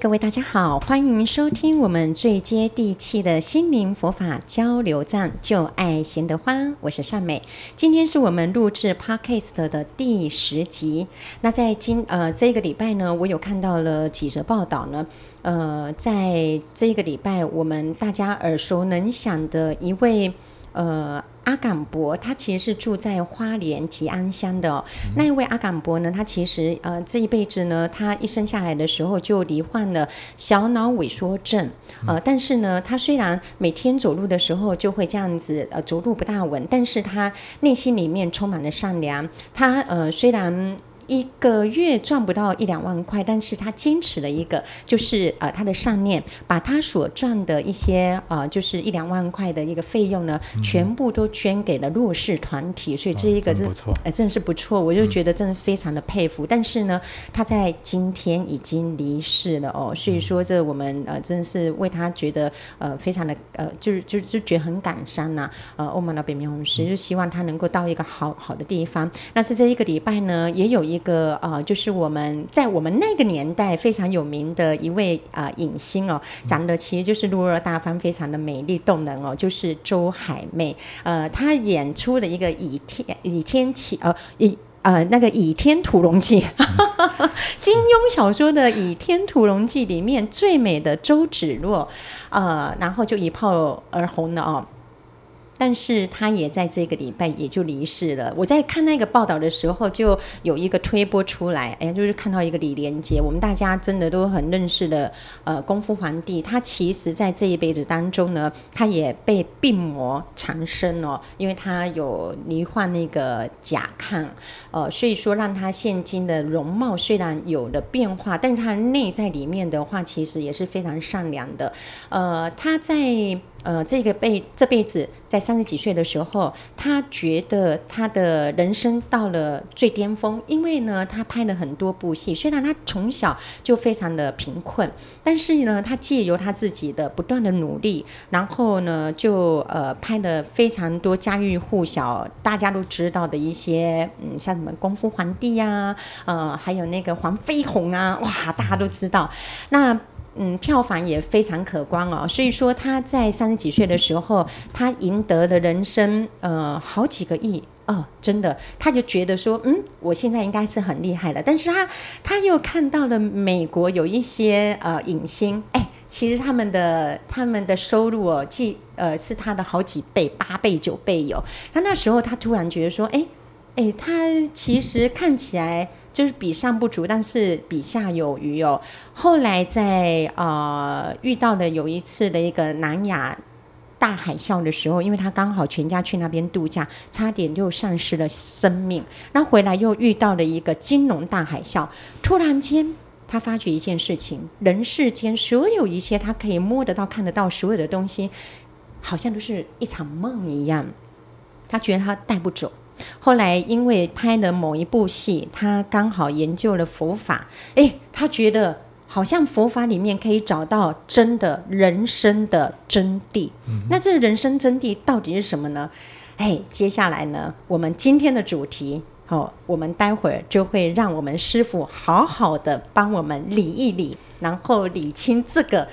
各位大家好，欢迎收听我们最接地气的心灵佛法交流站，就爱贤德欢，我是善美。今天是我们录制 Podcast 的第十集。那在今呃这个礼拜呢，我有看到了几则报道呢。呃，在这个礼拜，我们大家耳熟能详的一位呃。阿港伯，他其实是住在花莲吉安乡的哦。嗯、那一位阿港伯呢，他其实呃这一辈子呢，他一生下来的时候就罹患了小脑萎缩症，呃，但是呢，他虽然每天走路的时候就会这样子呃走路不大稳，但是他内心里面充满了善良。他呃虽然。一个月赚不到一两万块，但是他坚持了一个，就是呃他的上面，把他所赚的一些呃就是一两万块的一个费用呢，嗯、全部都捐给了弱势团体，所以这一个是、哦、真不错，哎、呃，真的是不错，我就觉得真的非常的佩服。嗯、但是呢，他在今天已经离世了哦，所以说这我们呃真的是为他觉得呃非常的呃就是就就觉得很感伤呐、啊，呃欧玛老北明红师就希望他能够到一个好好的地方。那是这一个礼拜呢，也有一。一个呃，就是我们在我们那个年代非常有名的一位啊影星哦，长得其实就是落落大方，非常的美丽动人哦，就是周海媚。呃，她演出了一个《倚天倚天起》呃倚呃那个《倚天屠龙记》，金庸小说的《倚天屠龙记》里面最美的周芷若，呃，然后就一炮而红了哦。但是他也在这个礼拜也就离世了。我在看那个报道的时候，就有一个推播出来，哎，就是看到一个李连杰，我们大家真的都很认识的，呃，功夫皇帝。他其实在这一辈子当中呢，他也被病魔缠身哦，因为他有罹患那个甲亢，呃，所以说让他现今的容貌虽然有了变化，但是他内在里面的话，其实也是非常善良的。呃，他在。呃，这个辈这辈子在三十几岁的时候，他觉得他的人生到了最巅峰，因为呢，他拍了很多部戏。虽然他从小就非常的贫困，但是呢，他借由他自己的不断的努力，然后呢，就呃拍了非常多家喻户晓、大家都知道的一些，嗯，像什么《功夫皇帝》呀，呃，还有那个黄飞鸿啊，哇，大家都知道。那嗯，票房也非常可观哦。所以说他在三十几岁的时候，他赢得了人生呃好几个亿哦，真的，他就觉得说，嗯，我现在应该是很厉害了。但是他他又看到了美国有一些呃影星，哎，其实他们的他们的收入哦，既呃是他的好几倍，八倍九倍有。他那时候他突然觉得说，哎哎，他其实看起来。就是比上不足，但是比下有余哦。后来在呃遇到了有一次的一个南亚大海啸的时候，因为他刚好全家去那边度假，差点就丧失了生命。然后回来又遇到了一个金融大海啸，突然间他发觉一件事情：人世间所有一切他可以摸得到、看得到所有的东西，好像都是一场梦一样。他觉得他带不走。后来因为拍了某一部戏，他刚好研究了佛法，诶，他觉得好像佛法里面可以找到真的人生的真谛。嗯、那这人生真谛到底是什么呢？诶，接下来呢，我们今天的主题，好、哦，我们待会儿就会让我们师傅好好的帮我们理一理，然后理清这个。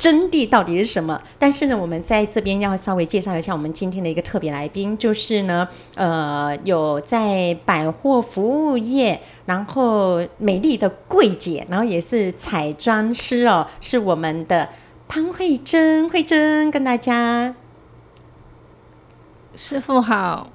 真谛到底是什么？但是呢，我们在这边要稍微介绍一下我们今天的一个特别来宾，就是呢，呃，有在百货服务业，然后美丽的柜姐，然后也是彩妆师哦，是我们的潘慧珍，慧珍跟大家，师傅好。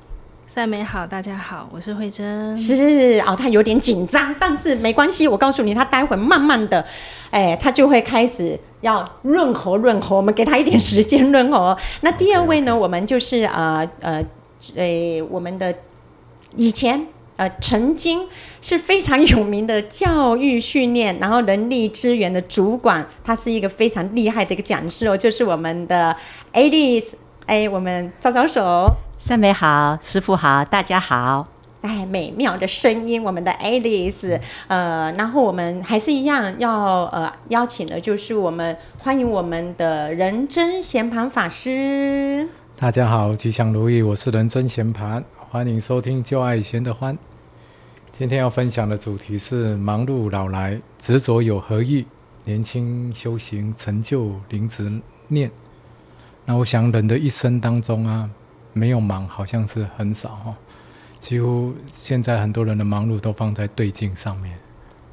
善美好，大家好，我是慧珍。是哦，他有点紧张，但是没关系，我告诉你，他待会慢慢的，哎，他就会开始要润喉润喉，我们给他一点时间润喉。那第二位呢，我们就是呃呃，呃，我们的以前呃曾经是非常有名的教育训练，然后人力资源的主管，他是一个非常厉害的一个讲师哦，就是我们的 Alice，哎，我们招招手。三美好，师傅好，大家好。哎，美妙的声音，我们的 Alice，呃，然后我们还是一样要呃邀请的，就是我们欢迎我们的仁真贤盘法师。大家好，吉祥如意，我是仁真贤盘，欢迎收听旧爱贤的欢。今天要分享的主题是：忙碌老来，执着有何益？年轻修行成就灵执念。那我想人的一生当中啊，没有忙好像是很少哈。几乎现在很多人的忙碌都放在对镜上面，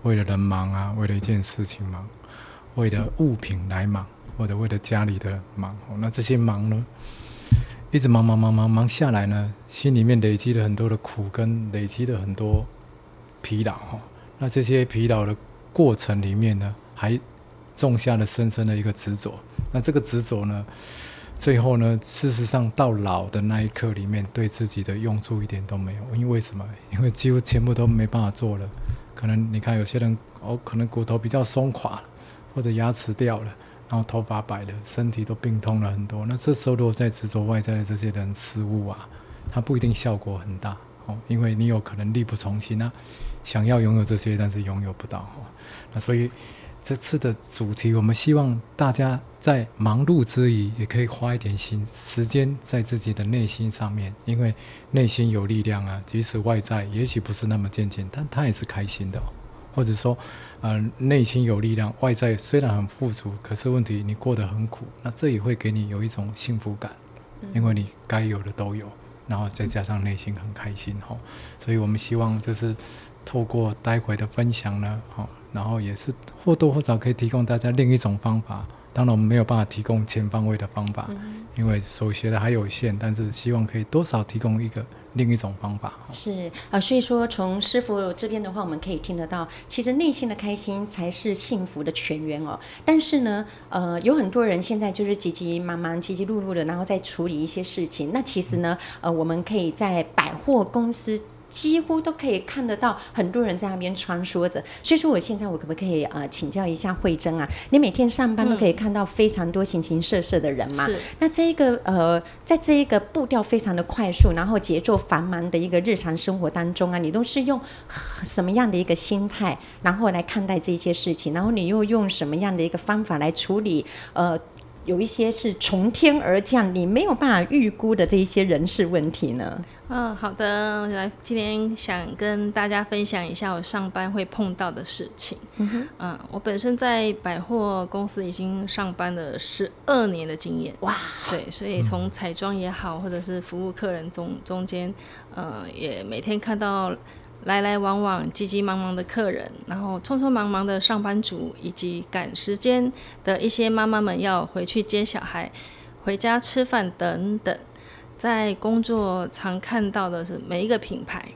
为了人忙啊，为了一件事情忙，为了物品来忙，或者为了家里的忙。那这些忙呢，一直忙忙忙忙忙下来呢，心里面累积了很多的苦，跟累积了很多疲劳哈。那这些疲劳的过程里面呢，还种下了深深的一个执着。那这个执着呢，最后呢，事实上到老的那一刻里面，对自己的用处一点都没有。因为为什么？因为几乎全部都没办法做了。可能你看有些人哦，可能骨头比较松垮，或者牙齿掉了，然后头发白了，身体都病痛了很多。那这时候如果再执着外在的这些人事物啊，它不一定效果很大哦，因为你有可能力不从心啊，想要拥有这些，但是拥有不到哦。那所以。这次的主题，我们希望大家在忙碌之余，也可以花一点心时间在自己的内心上面，因为内心有力量啊，即使外在也许不是那么健健，但他也是开心的哦。或者说，呃，内心有力量，外在虽然很富足，可是问题你过得很苦，那这也会给你有一种幸福感，因为你该有的都有，然后再加上内心很开心哈。所以我们希望就是透过待会的分享呢，哦。然后也是或多或少可以提供大家另一种方法，当然我们没有办法提供全方位的方法，嗯、因为所学的还有限，但是希望可以多少提供一个另一种方法。是啊、呃，所以说从师傅这边的话，我们可以听得到，其实内心的开心才是幸福的泉源哦。但是呢，呃，有很多人现在就是急急忙忙、急急碌碌的，然后再处理一些事情。那其实呢，呃，我们可以在百货公司。几乎都可以看得到很多人在那边穿梭着，所以说我现在我可不可以呃请教一下慧珍啊？你每天上班都可以看到非常多形形色色的人嘛？嗯、那这一个呃，在这一个步调非常的快速，然后节奏繁忙的一个日常生活当中啊，你都是用什么样的一个心态，然后来看待这些事情？然后你又用什么样的一个方法来处理？呃，有一些是从天而降，你没有办法预估的这一些人事问题呢？嗯，好的，来，今天想跟大家分享一下我上班会碰到的事情。嗯哼，嗯，我本身在百货公司已经上班了十二年的经验。哇，对，所以从彩妆也好，或者是服务客人中中间，呃，也每天看到来来往往、急急忙忙的客人，然后匆匆忙忙的上班族，以及赶时间的一些妈妈们要回去接小孩、回家吃饭等等。在工作常看到的是每一个品牌，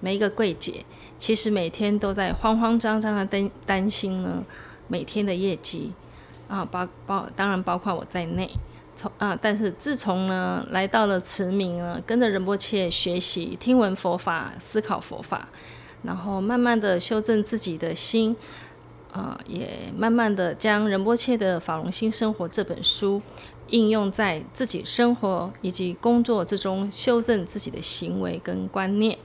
每一个柜姐，其实每天都在慌慌张张的担担心呢，每天的业绩啊，包包当然包括我在内，从啊，但是自从呢来到了慈明呢，跟着仁波切学习听闻佛法，思考佛法，然后慢慢的修正自己的心，啊，也慢慢的将仁波切的《法融心生活》这本书。应用在自己生活以及工作之中，修正自己的行为跟观念。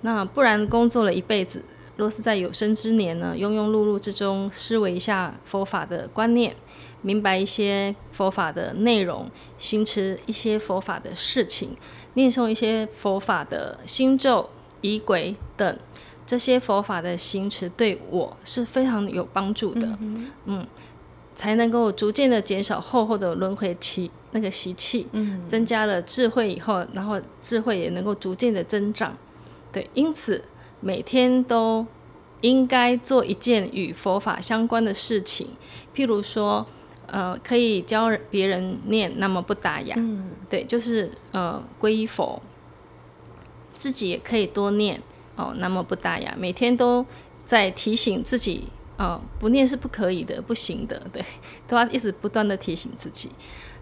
那不然工作了一辈子，若是在有生之年呢，庸庸碌碌之中思维一下佛法的观念，明白一些佛法的内容，行持一些佛法的事情，念诵一些佛法的心咒、仪轨等，这些佛法的行持对我是非常有帮助的。嗯，嗯。才能够逐渐的减少厚厚的轮回期那个习气，嗯，增加了智慧以后，然后智慧也能够逐渐的增长，对，因此每天都应该做一件与佛法相关的事情，譬如说，呃，可以教别人念，那么不打哑，嗯，对，就是呃皈依佛，自己也可以多念哦，那么不打哑，每天都在提醒自己。哦，不念是不可以的，不行的，对，都要一直不断的提醒自己。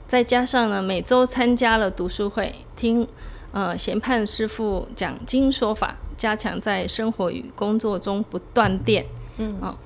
再加上呢，每周参加了读书会，听呃贤判师傅讲经说法，加强在生活与工作中不断电，嗯，哦，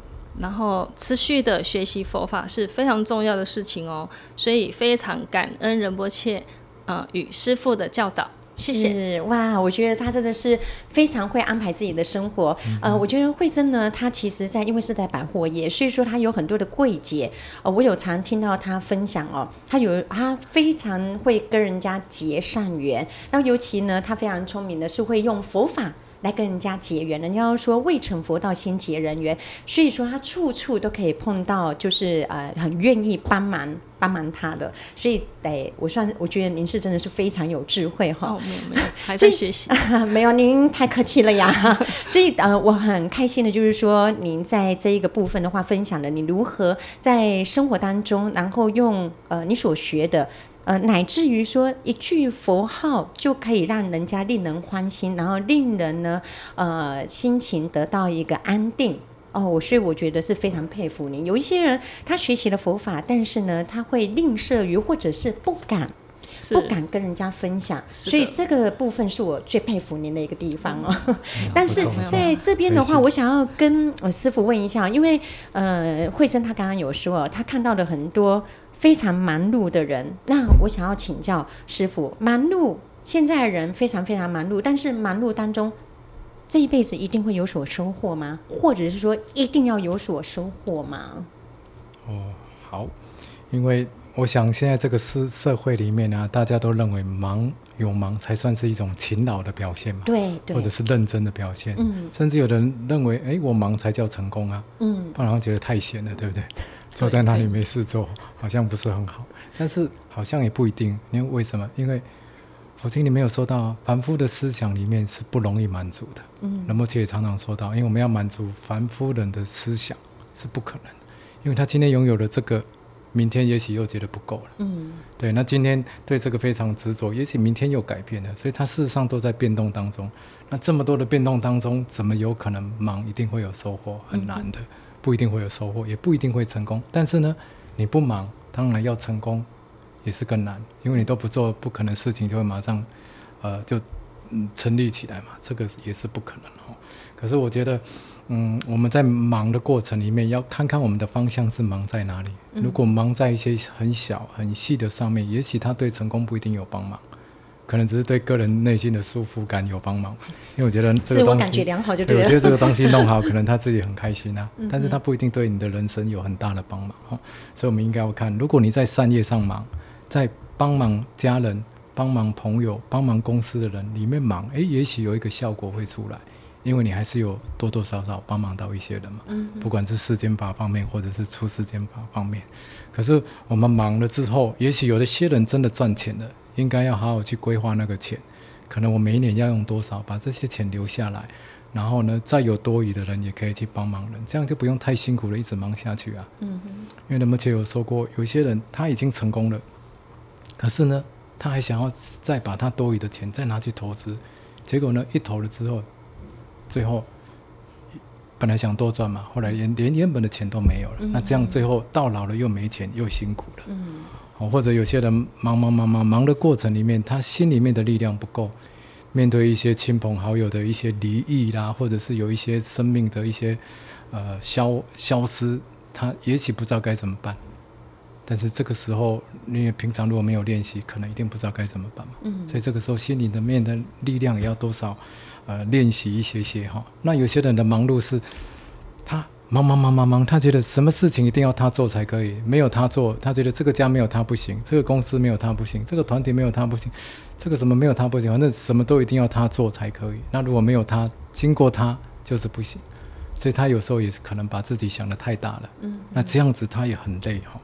然后持续的学习佛法是非常重要的事情哦，所以非常感恩仁波切呃与师父的教导。谢谢哇，我觉得他真的是非常会安排自己的生活。嗯、呃，我觉得慧珍呢，他其实在因为是在百货业，所以说他有很多的柜姐。呃，我有常听到他分享哦，他有他非常会跟人家结善缘。然后尤其呢，他非常聪明的是会用佛法来跟人家结缘。人家要说未成佛道先结人缘，所以说他处处都可以碰到，就是呃很愿意帮忙帮忙他的。所以得，我算我觉得您是真的是非常有智慧哈。哦，没有没有，还在学习。啊、没有，您太客气了呀。所以呃，我很开心的就是说，您在这一个部分的话，分享了你如何在生活当中，然后用呃你所学的。呃，乃至于说一句佛号就可以让人家令人欢心，然后令人呢，呃，心情得到一个安定哦。我所以我觉得是非常佩服您。有一些人他学习了佛法，但是呢，他会吝啬于或者是不敢，不敢跟人家分享。所以这个部分是我最佩服您的一个地方哦。嗯、但是在这边的话，我想要跟呃师傅问一下，因为呃，慧珍她刚刚有说，她看到了很多。非常忙碌的人，那我想要请教师傅，忙碌，现在的人非常非常忙碌，但是忙碌当中，这一辈子一定会有所收获吗？或者是说一定要有所收获吗？哦，好，因为我想现在这个社社会里面呢、啊，大家都认为忙有忙才算是一种勤劳的表现嘛，对，对，或者是认真的表现，嗯，甚至有人认为，哎，我忙才叫成功啊，嗯，不然觉得太闲了，对不对？坐在那里没事做，好像不是很好。但是好像也不一定，因为为什么？因为佛经里面有说到，凡夫的思想里面是不容易满足的。嗯，那么这也常常说到，因为我们要满足凡夫人的思想是不可能的，因为他今天拥有了这个，明天也许又觉得不够了。嗯，对，那今天对这个非常执着，也许明天又改变了，所以他事实上都在变动当中。那这么多的变动当中，怎么有可能忙一定会有收获？很难的。嗯不一定会有收获，也不一定会成功。但是呢，你不忙，当然要成功也是更难，因为你都不做，不可能事情就会马上，呃，就嗯成立起来嘛。这个也是不可能哦。可是我觉得，嗯，我们在忙的过程里面，要看看我们的方向是忙在哪里。如果忙在一些很小很细的上面，也许它对成功不一定有帮忙。可能只是对个人内心的舒服感有帮忙，因为我觉得这个东西，自我感觉良好就对我觉得这个东西弄好，可能他自己很开心啊，但是他不一定对你的人生有很大的帮忙哈。所以，我们应该要看，如果你在善业上忙，在帮忙家人、帮忙朋友、帮忙公司的人里面忙，诶，也许有一个效果会出来，因为你还是有多多少少帮忙到一些人嘛。不管是世间法方面，或者是出世间法方面。可是我们忙了之后，也许有一些人真的赚钱了。应该要好好去规划那个钱，可能我每一年要用多少，把这些钱留下来，然后呢，再有多余的人也可以去帮忙人，这样就不用太辛苦了，一直忙下去啊。嗯哼。因为那么前有说过，有些人他已经成功了，可是呢，他还想要再把他多余的钱再拿去投资，结果呢，一投了之后，最后本来想多赚嘛，后来连连原本的钱都没有了，嗯、那这样最后到老了又没钱又辛苦了。嗯。或者有些人忙忙忙忙忙的过程里面，他心里面的力量不够，面对一些亲朋好友的一些离异啦，或者是有一些生命的一些呃消消失，他也许不知道该怎么办。但是这个时候，因为平常如果没有练习，可能一定不知道该怎么办嘛。嗯。所以这个时候心里的面的力量也要多少呃练习一些些哈。那有些人的忙碌是，他。忙忙忙忙忙，他觉得什么事情一定要他做才可以，没有他做，他觉得这个家没有他不行，这个公司没有他不行，这个团体没有他不行，这个什么没有他不行，反正什么都一定要他做才可以。那如果没有他，经过他就是不行，所以他有时候也是可能把自己想得太大了。嗯，嗯，那这样子他也很累哈，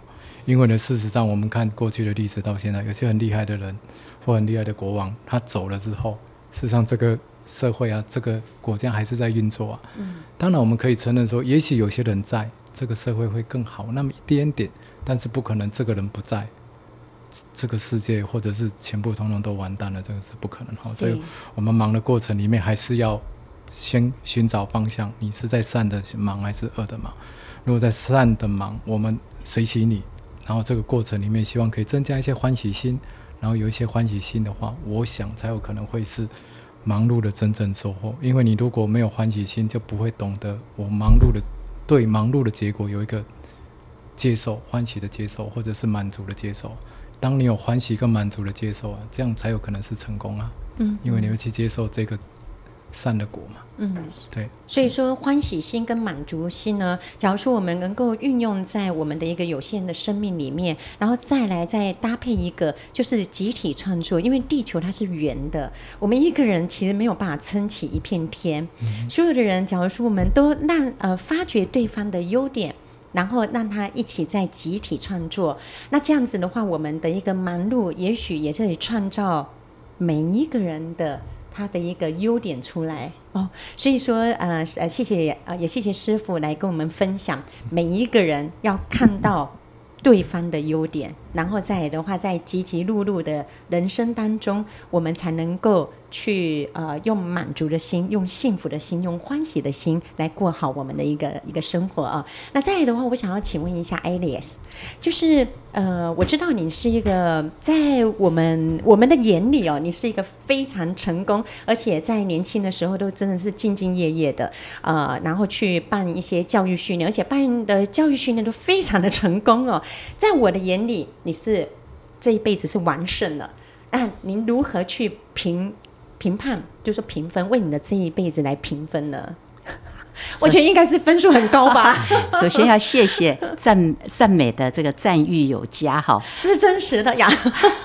因为呢，事实上我们看过去的历史到现在，有些很厉害的人或很厉害的国王，他走了之后，事实上这个。社会啊，这个国家还是在运作啊。嗯，当然我们可以承认说，也许有些人在这个社会会更好那么一点点，但是不可能这个人不在，这个世界或者是全部通通都完蛋了，这个是不可能哈。所以我们忙的过程里面，还是要先寻找方向。你是在善的忙还是恶的忙？如果在善的忙，我们随喜你，然后这个过程里面希望可以增加一些欢喜心，然后有一些欢喜心的话，我想才有可能会是。忙碌的真正收获，因为你如果没有欢喜心，就不会懂得我忙碌的对忙碌的结果有一个接受、欢喜的接受，或者是满足的接受。当你有欢喜跟满足的接受啊，这样才有可能是成功啊。嗯，因为你会去接受这个善的果嘛。嗯，对。所以说，欢喜心跟满足心呢，假如说我们能够运用在我们的一个有限的生命里面，然后再来再搭配一个就是集体创作，因为地球它是圆的，我们一个人其实没有办法撑起一片天。嗯、所有的人，假如说我们都让呃发掘对方的优点，然后让他一起在集体创作，那这样子的话，我们的一个忙碌，也许也可以创造每一个人的。他的一个优点出来。哦，所以说呃呃，谢谢呃，也谢谢师傅来跟我们分享，每一个人要看到对方的优点，然后再来的话，在急急碌碌的人生当中，我们才能够。去呃，用满足的心，用幸福的心，用欢喜的心来过好我们的一个一个生活啊。那再来的话，我想要请问一下 Alias，就是呃，我知道你是一个在我们我们的眼里哦，你是一个非常成功，而且在年轻的时候都真的是兢兢业业的呃，然后去办一些教育训练，而且办的教育训练都非常的成功哦。在我的眼里，你是这一辈子是完胜了。那您如何去评？评判就是说评分，为你的这一辈子来评分呢？我觉得应该是分数很高吧。首先要谢谢赞赞美的这个赞誉有加哈，这是真实的呀。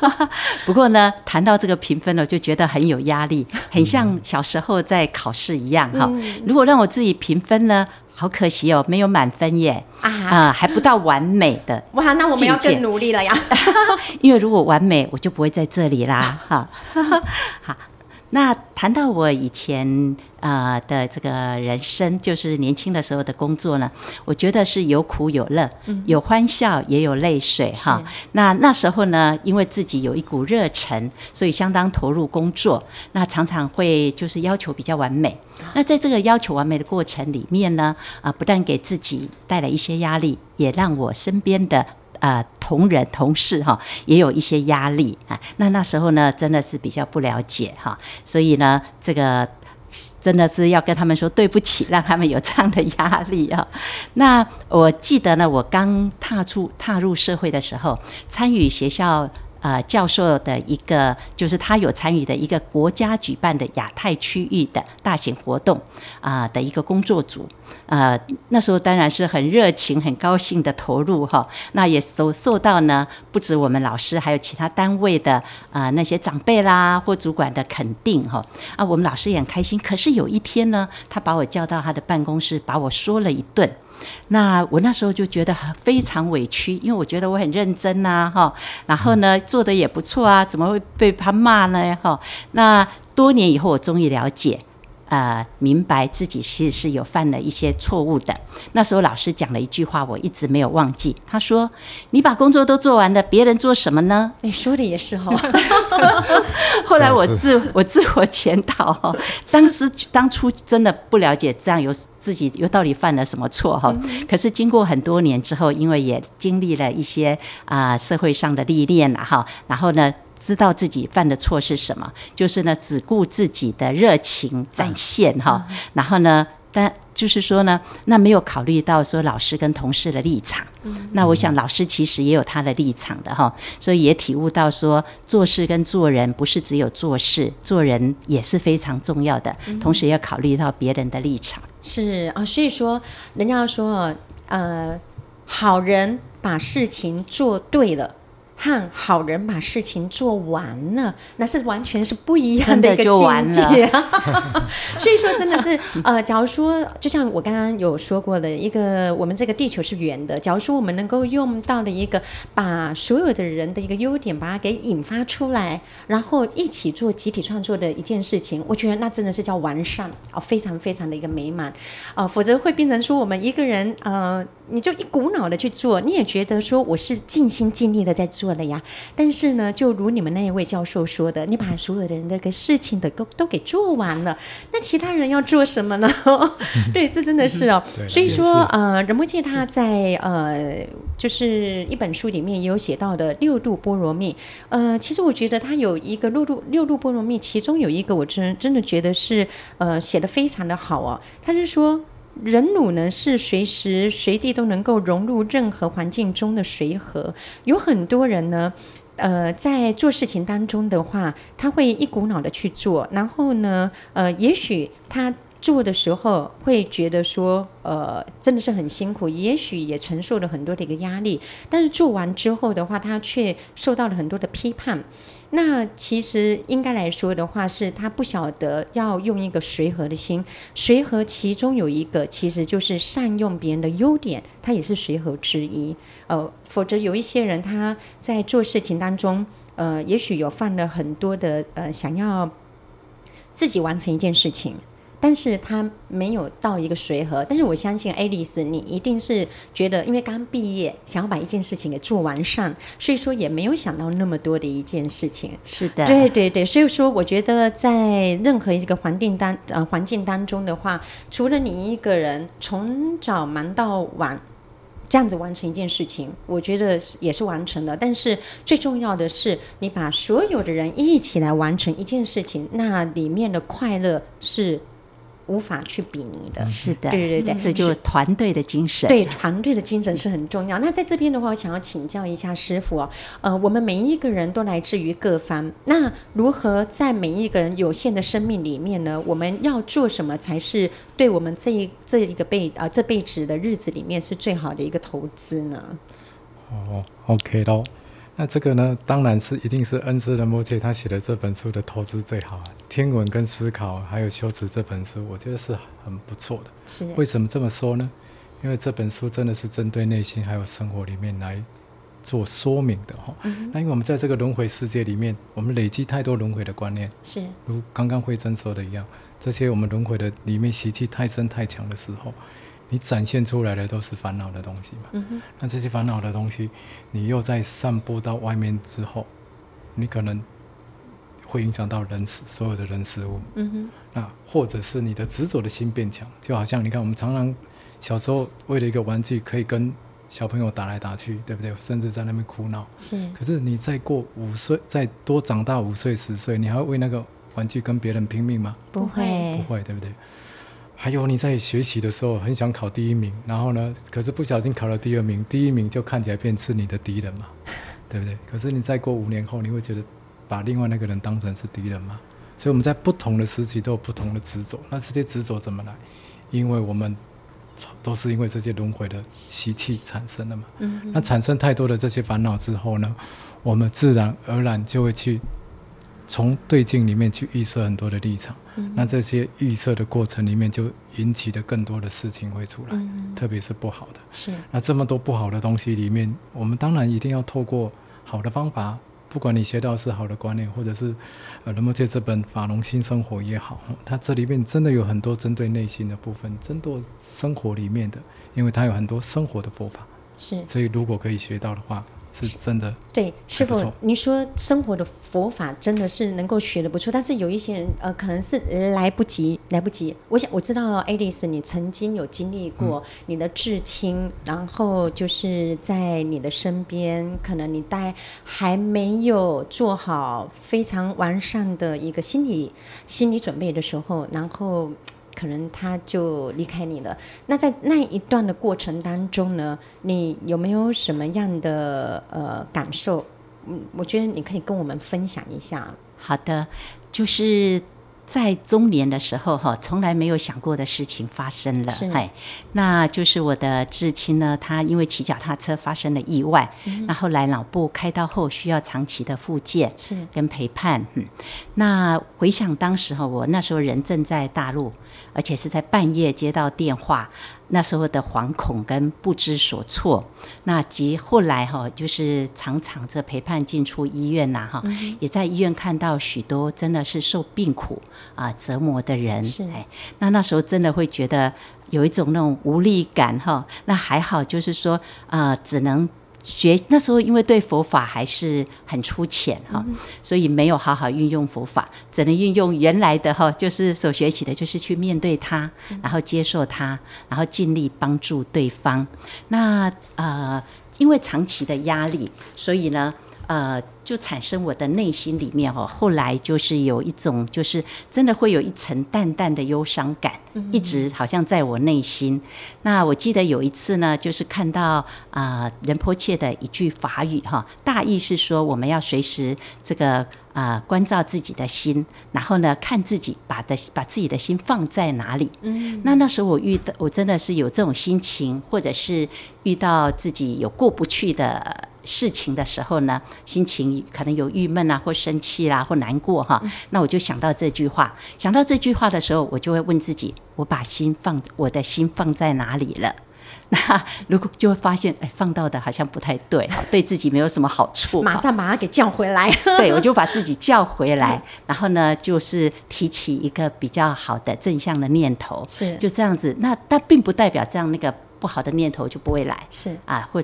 不过呢，谈到这个评分呢，就觉得很有压力，很像小时候在考试一样哈。嗯、如果让我自己评分呢，好可惜哦，没有满分耶啊、呃，还不到完美的。哇，那我们要更努力了呀。因为如果完美，我就不会在这里啦。哈，好。那谈到我以前呃的这个人生，就是年轻的时候的工作呢，我觉得是有苦有乐，有欢笑也有泪水哈。那那时候呢，因为自己有一股热忱，所以相当投入工作。那常常会就是要求比较完美。那在这个要求完美的过程里面呢，啊，不但给自己带来一些压力，也让我身边的。呃，同仁同事哈，也有一些压力啊。那那时候呢，真的是比较不了解哈，所以呢，这个真的是要跟他们说对不起，让他们有这样的压力啊。那我记得呢，我刚踏出踏入社会的时候，参与学校。呃，教授的一个就是他有参与的一个国家举办的亚太区域的大型活动啊、的一个工作组，呃，那时候当然是很热情、很高兴的投入哈。那也受受到呢，不止我们老师，还有其他单位的啊、那些长辈啦或主管的肯定哈。啊，我们老师也很开心。可是有一天呢，他把我叫到他的办公室，把我说了一顿。那我那时候就觉得非常委屈，因为我觉得我很认真呐，哈，然后呢做的也不错啊，怎么会被他骂呢？哈，那多年以后我终于了解。呃，明白自己其实是有犯了一些错误的。那时候老师讲了一句话，我一直没有忘记。他说：“你把工作都做完了，别人做什么呢？”你说的也是哈。后来我自我自我检讨哈，当时当初真的不了解这样有自己又到底犯了什么错哈。可是经过很多年之后，因为也经历了一些啊、呃、社会上的历练了哈，然后呢。知道自己犯的错是什么，就是呢，只顾自己的热情展现哈，嗯、然后呢，但就是说呢，那没有考虑到说老师跟同事的立场。嗯、那我想老师其实也有他的立场的哈，所以也体悟到说做事跟做人不是只有做事，做人也是非常重要的，嗯、同时要考虑到别人的立场。是啊，所以说人家说呃，好人把事情做对了。和好人把事情做完了，那是完全是不一样的一个境界。所以说，真的是 呃，假如说，就像我刚刚有说过的一个，我们这个地球是圆的。假如说我们能够用到了一个，把所有的人的一个优点，把它给引发出来，然后一起做集体创作的一件事情，我觉得那真的是叫完善啊，非常非常的一个美满啊，呃，否则会变成说我们一个人呃。你就一股脑的去做，你也觉得说我是尽心尽力的在做了呀。但是呢，就如你们那一位教授说的，你把所有的人的个事情的都都给做完了，那其他人要做什么呢？对，这真的是哦。所以说，呃，仁波切他在呃，就是一本书里面也有写到的六度波罗蜜。呃，其实我觉得他有一个六度六度波罗蜜，其中有一个我真真的觉得是呃写的非常的好哦。他是说。忍辱呢，是随时随地都能够融入任何环境中的随和。有很多人呢，呃，在做事情当中的话，他会一股脑的去做，然后呢，呃，也许他。做的时候会觉得说，呃，真的是很辛苦，也许也承受了很多的一个压力。但是做完之后的话，他却受到了很多的批判。那其实应该来说的话，是他不晓得要用一个随和的心，随和其中有一个其实就是善用别人的优点，他也是随和之一。呃，否则有一些人他在做事情当中，呃，也许有犯了很多的呃，想要自己完成一件事情。但是他没有到一个随和，但是我相信爱丽丝，你一定是觉得，因为刚毕业，想要把一件事情给做完善，所以说也没有想到那么多的一件事情。是的，对对对，所以说我觉得在任何一个环境当呃环境当中的话，除了你一个人从早忙到晚，这样子完成一件事情，我觉得也是完成的。但是最重要的是，你把所有的人一起来完成一件事情，那里面的快乐是。无法去比拟的，是的，对对对，这就是团队的精神。对，团队的精神是很重要。那在这边的话，我想要请教一下师傅哦，呃，我们每一个人都来自于各方，那如何在每一个人有限的生命里面呢？我们要做什么才是对我们这一这一个辈啊、呃、这辈子的日子里面是最好的一个投资呢？哦，OK 喽。那这个呢，当然是一定是恩师仁波切他写的这本书的投资最好啊。听闻跟思考，还有修辞这本书，我觉得是很不错的。是。为什么这么说呢？因为这本书真的是针对内心还有生活里面来做说明的哈。嗯。那因为我们在这个轮回世界里面，我们累积太多轮回的观念。是。如刚刚慧珍说的一样，这些我们轮回的里面习气太深太强的时候。你展现出来的都是烦恼的东西嘛？嗯。那这些烦恼的东西，你又在散播到外面之后，你可能会影响到人事，所有的人事物。嗯哼。那或者是你的执着的心变强，就好像你看，我们常常小时候为了一个玩具，可以跟小朋友打来打去，对不对？甚至在那边哭闹。是。可是你再过五岁，再多长大五岁、十岁，你还会为那个玩具跟别人拼命吗？不会。不会，对不对？还有你在学习的时候很想考第一名，然后呢，可是不小心考了第二名，第一名就看起来变是你的敌人嘛，对不对？可是你再过五年后，你会觉得把另外那个人当成是敌人吗？所以我们在不同的时期都有不同的执着，那这些执着怎么来？因为我们都是因为这些轮回的习气产生的嘛。嗯。那产生太多的这些烦恼之后呢，我们自然而然就会去。从对境里面去预设很多的立场，嗯、那这些预设的过程里面就引起的更多的事情会出来，嗯、特别是不好的。是。那这么多不好的东西里面，我们当然一定要透过好的方法，不管你学到是好的观念，或者是呃，仁波切这本《法农新生活》也好，它这里面真的有很多针对内心的部分，针对生活里面的，因为它有很多生活的佛法。是。所以如果可以学到的话。是真的，对师傅，您说生活的佛法真的是能够学得不错，但是有一些人呃，可能是来不及，来不及。我想我知道，爱丽丝，你曾经有经历过你的至亲，嗯、然后就是在你的身边，可能你带还没有做好非常完善的一个心理心理准备的时候，然后。可能他就离开你了。那在那一段的过程当中呢，你有没有什么样的呃感受？嗯，我觉得你可以跟我们分享一下。好的，就是。在中年的时候，哈，从来没有想过的事情发生了，哎，那就是我的至亲呢，他因为骑脚踏车发生了意外，嗯、那后来脑部开刀后需要长期的复健，是。跟陪伴，嗯，那回想当时哈，我那时候人正在大陆，而且是在半夜接到电话。那时候的惶恐跟不知所措，那及后来哈，就是常常这陪伴进出医院呐哈，嗯、也在医院看到许多真的是受病苦啊折磨的人，是哎，那那时候真的会觉得有一种那种无力感哈，那还好就是说啊、呃，只能。学那时候，因为对佛法还是很粗浅哈，嗯、所以没有好好运用佛法，只能运用原来的哈，就是所学习的，就是去面对它，然后接受它，然后尽力帮助对方。那呃，因为长期的压力，所以呢，呃，就产生我的内心里面哦，后来就是有一种，就是真的会有一层淡淡的忧伤感，一直好像在我内心。那我记得有一次呢，就是看到啊仁波切的一句法语哈，大意是说我们要随时这个啊关照自己的心，然后呢看自己把的把自己的心放在哪里。嗯，那那时候我遇到我真的是有这种心情，或者是遇到自己有过不去的。事情的时候呢，心情可能有郁闷啊，或生气啦、啊，或难过哈、啊。那我就想到这句话，想到这句话的时候，我就会问自己：我把心放，我的心放在哪里了？那如果就会发现，哎，放到的好像不太对，对自己没有什么好处。马上把它给叫回来。对，我就把自己叫回来，然后呢，就是提起一个比较好的正向的念头，是就这样子。那但并不代表这样那个。不好的念头就不会来，是。啊，或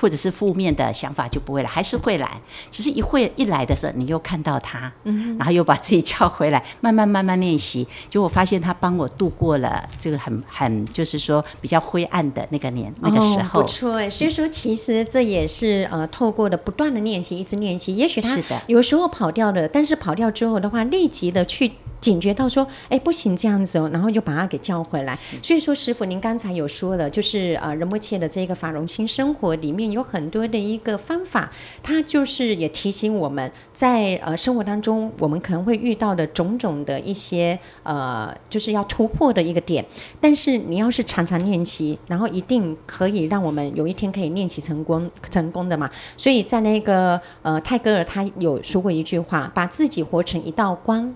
或者是负面的想法就不会来，还是会来，只是一会一来的时候，你又看到他，嗯，然后又把自己叫回来，慢慢慢慢练习，就我发现他帮我度过了这个很很就是说比较灰暗的那个年那个时候，哦、不错哎，所以说其实这也是呃透过的不断的练习，一直练习，也许他有时候跑掉了，但是跑掉之后的话，立即的去。警觉到说，哎，不行这样子哦，然后又把他给叫回来。所以说，师傅，您刚才有说了，就是呃，仁波切的这个法融心生活里面有很多的一个方法，它就是也提醒我们在呃生活当中，我们可能会遇到的种种的一些呃，就是要突破的一个点。但是你要是常常练习，然后一定可以让我们有一天可以练习成功成功的嘛。所以在那个呃泰戈尔他有说过一句话，把自己活成一道光。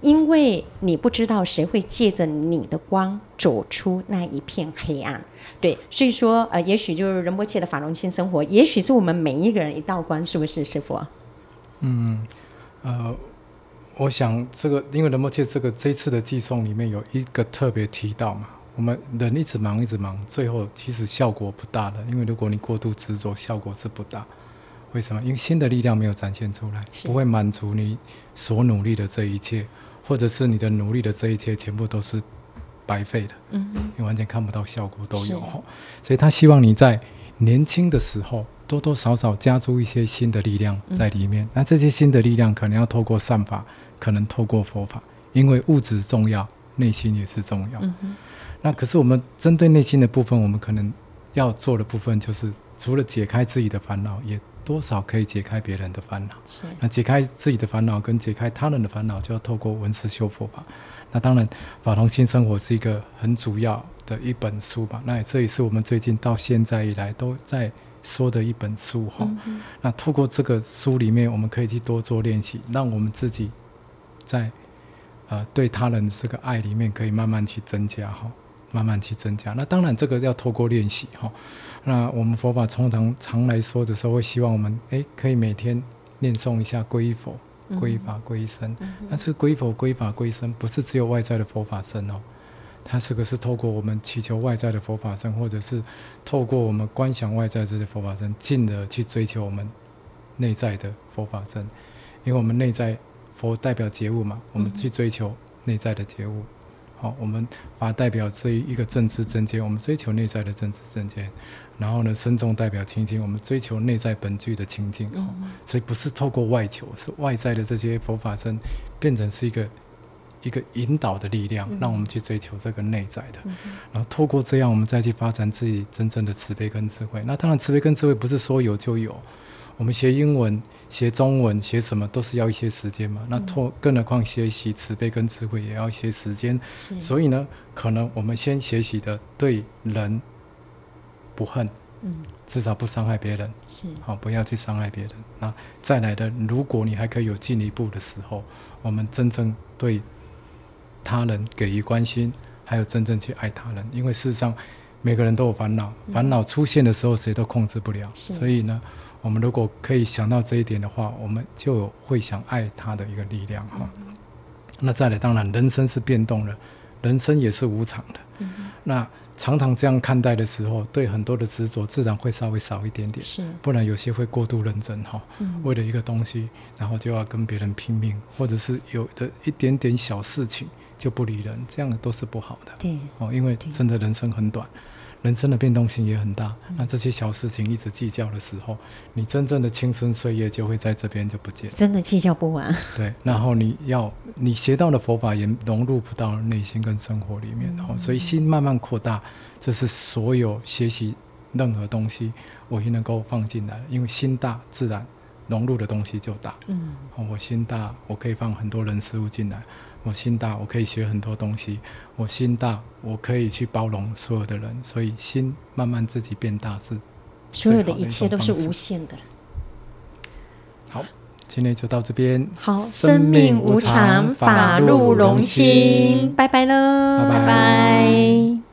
因为你不知道谁会借着你的光走出那一片黑暗，对，所以说，呃，也许就是仁波切的法融心生活，也许是我们每一个人一道光，是不是，师傅？嗯，呃，我想这个，因为仁波切这个这次的寄送里面有一个特别提到嘛，我们人一直忙一直忙，最后其实效果不大的，因为如果你过度执着，效果是不大。为什么？因为新的力量没有展现出来，不会满足你所努力的这一切。或者是你的努力的这一切全部都是白费的，嗯，你完全看不到效果都有，所以他希望你在年轻的时候多多少少加注一些新的力量在里面。那这些新的力量可能要透过善法，可能透过佛法，因为物质重要，内心也是重要。嗯，那可是我们针对内心的部分，我们可能要做的部分就是除了解开自己的烦恼，也。多少可以解开别人的烦恼？是。那解开自己的烦恼跟解开他人的烦恼，就要透过文思修佛法。那当然，《法同新生活》是一个很主要的一本书吧。那这也是我们最近到现在以来都在说的一本书哈。嗯、那透过这个书里面，我们可以去多做练习，让我们自己在呃对他人这个爱里面，可以慢慢去增加哈。慢慢去增加，那当然这个要透过练习哈。那我们佛法通常常来说的时候，会希望我们诶可以每天念诵一下皈依佛、皈依法、皈依僧。那这个皈依佛、皈依法、皈依僧，不是只有外在的佛法僧哦，它这个是透过我们祈求外在的佛法僧，或者是透过我们观想外在这些佛法僧，进而去追求我们内在的佛法僧。因为我们内在佛代表觉悟嘛，我们去追求内在的觉悟。好，我们法代表这一个政治正见，我们追求内在的政治正见。然后呢，深重代表清净，我们追求内在本具的清净。哦。所以不是透过外求，是外在的这些佛法身变成是一个一个引导的力量，让我们去追求这个内在的。然后透过这样，我们再去发展自己真正的慈悲跟智慧。那当然，慈悲跟智慧不是说有就有。我们学英文、学中文、学什么都是要一些时间嘛。那托，更何况学习慈悲跟智慧也要一些时间。所以呢，可能我们先学习的对人不恨，嗯，至少不伤害别人。是，好，不要去伤害别人。那再来的，如果你还可以有进一步的时候，我们真正对他人给予关心，还有真正去爱他人。因为事实上，每个人都有烦恼，烦恼出现的时候，谁都控制不了。所以呢。我们如果可以想到这一点的话，我们就会想爱他的一个力量哈。那再来，当然人生是变动的，人生也是无常的。那常常这样看待的时候，对很多的执着自然会稍微少一点点。是，不然有些会过度认真哈，为了一个东西，然后就要跟别人拼命，或者是有的一点点小事情就不理人，这样都是不好的。对，哦，因为真的人生很短。人生的变动性也很大。那这些小事情一直计较的时候，你真正的青春岁月就会在这边就不见了。真的计较不完。对，然后你要你学到的佛法也融入不到内心跟生活里面，然后所以心慢慢扩大，这是所有学习任何东西我也能够放进来，因为心大自然。融入的东西就大，嗯，我心大，我可以放很多人事物进来。我心大，我可以学很多东西。我心大，我可以去包容所有的人。所以心慢慢自己变大是，所有的一切都是无限的。好，今天就到这边。好，生命无常，法入容心。拜拜喽，拜拜。拜拜。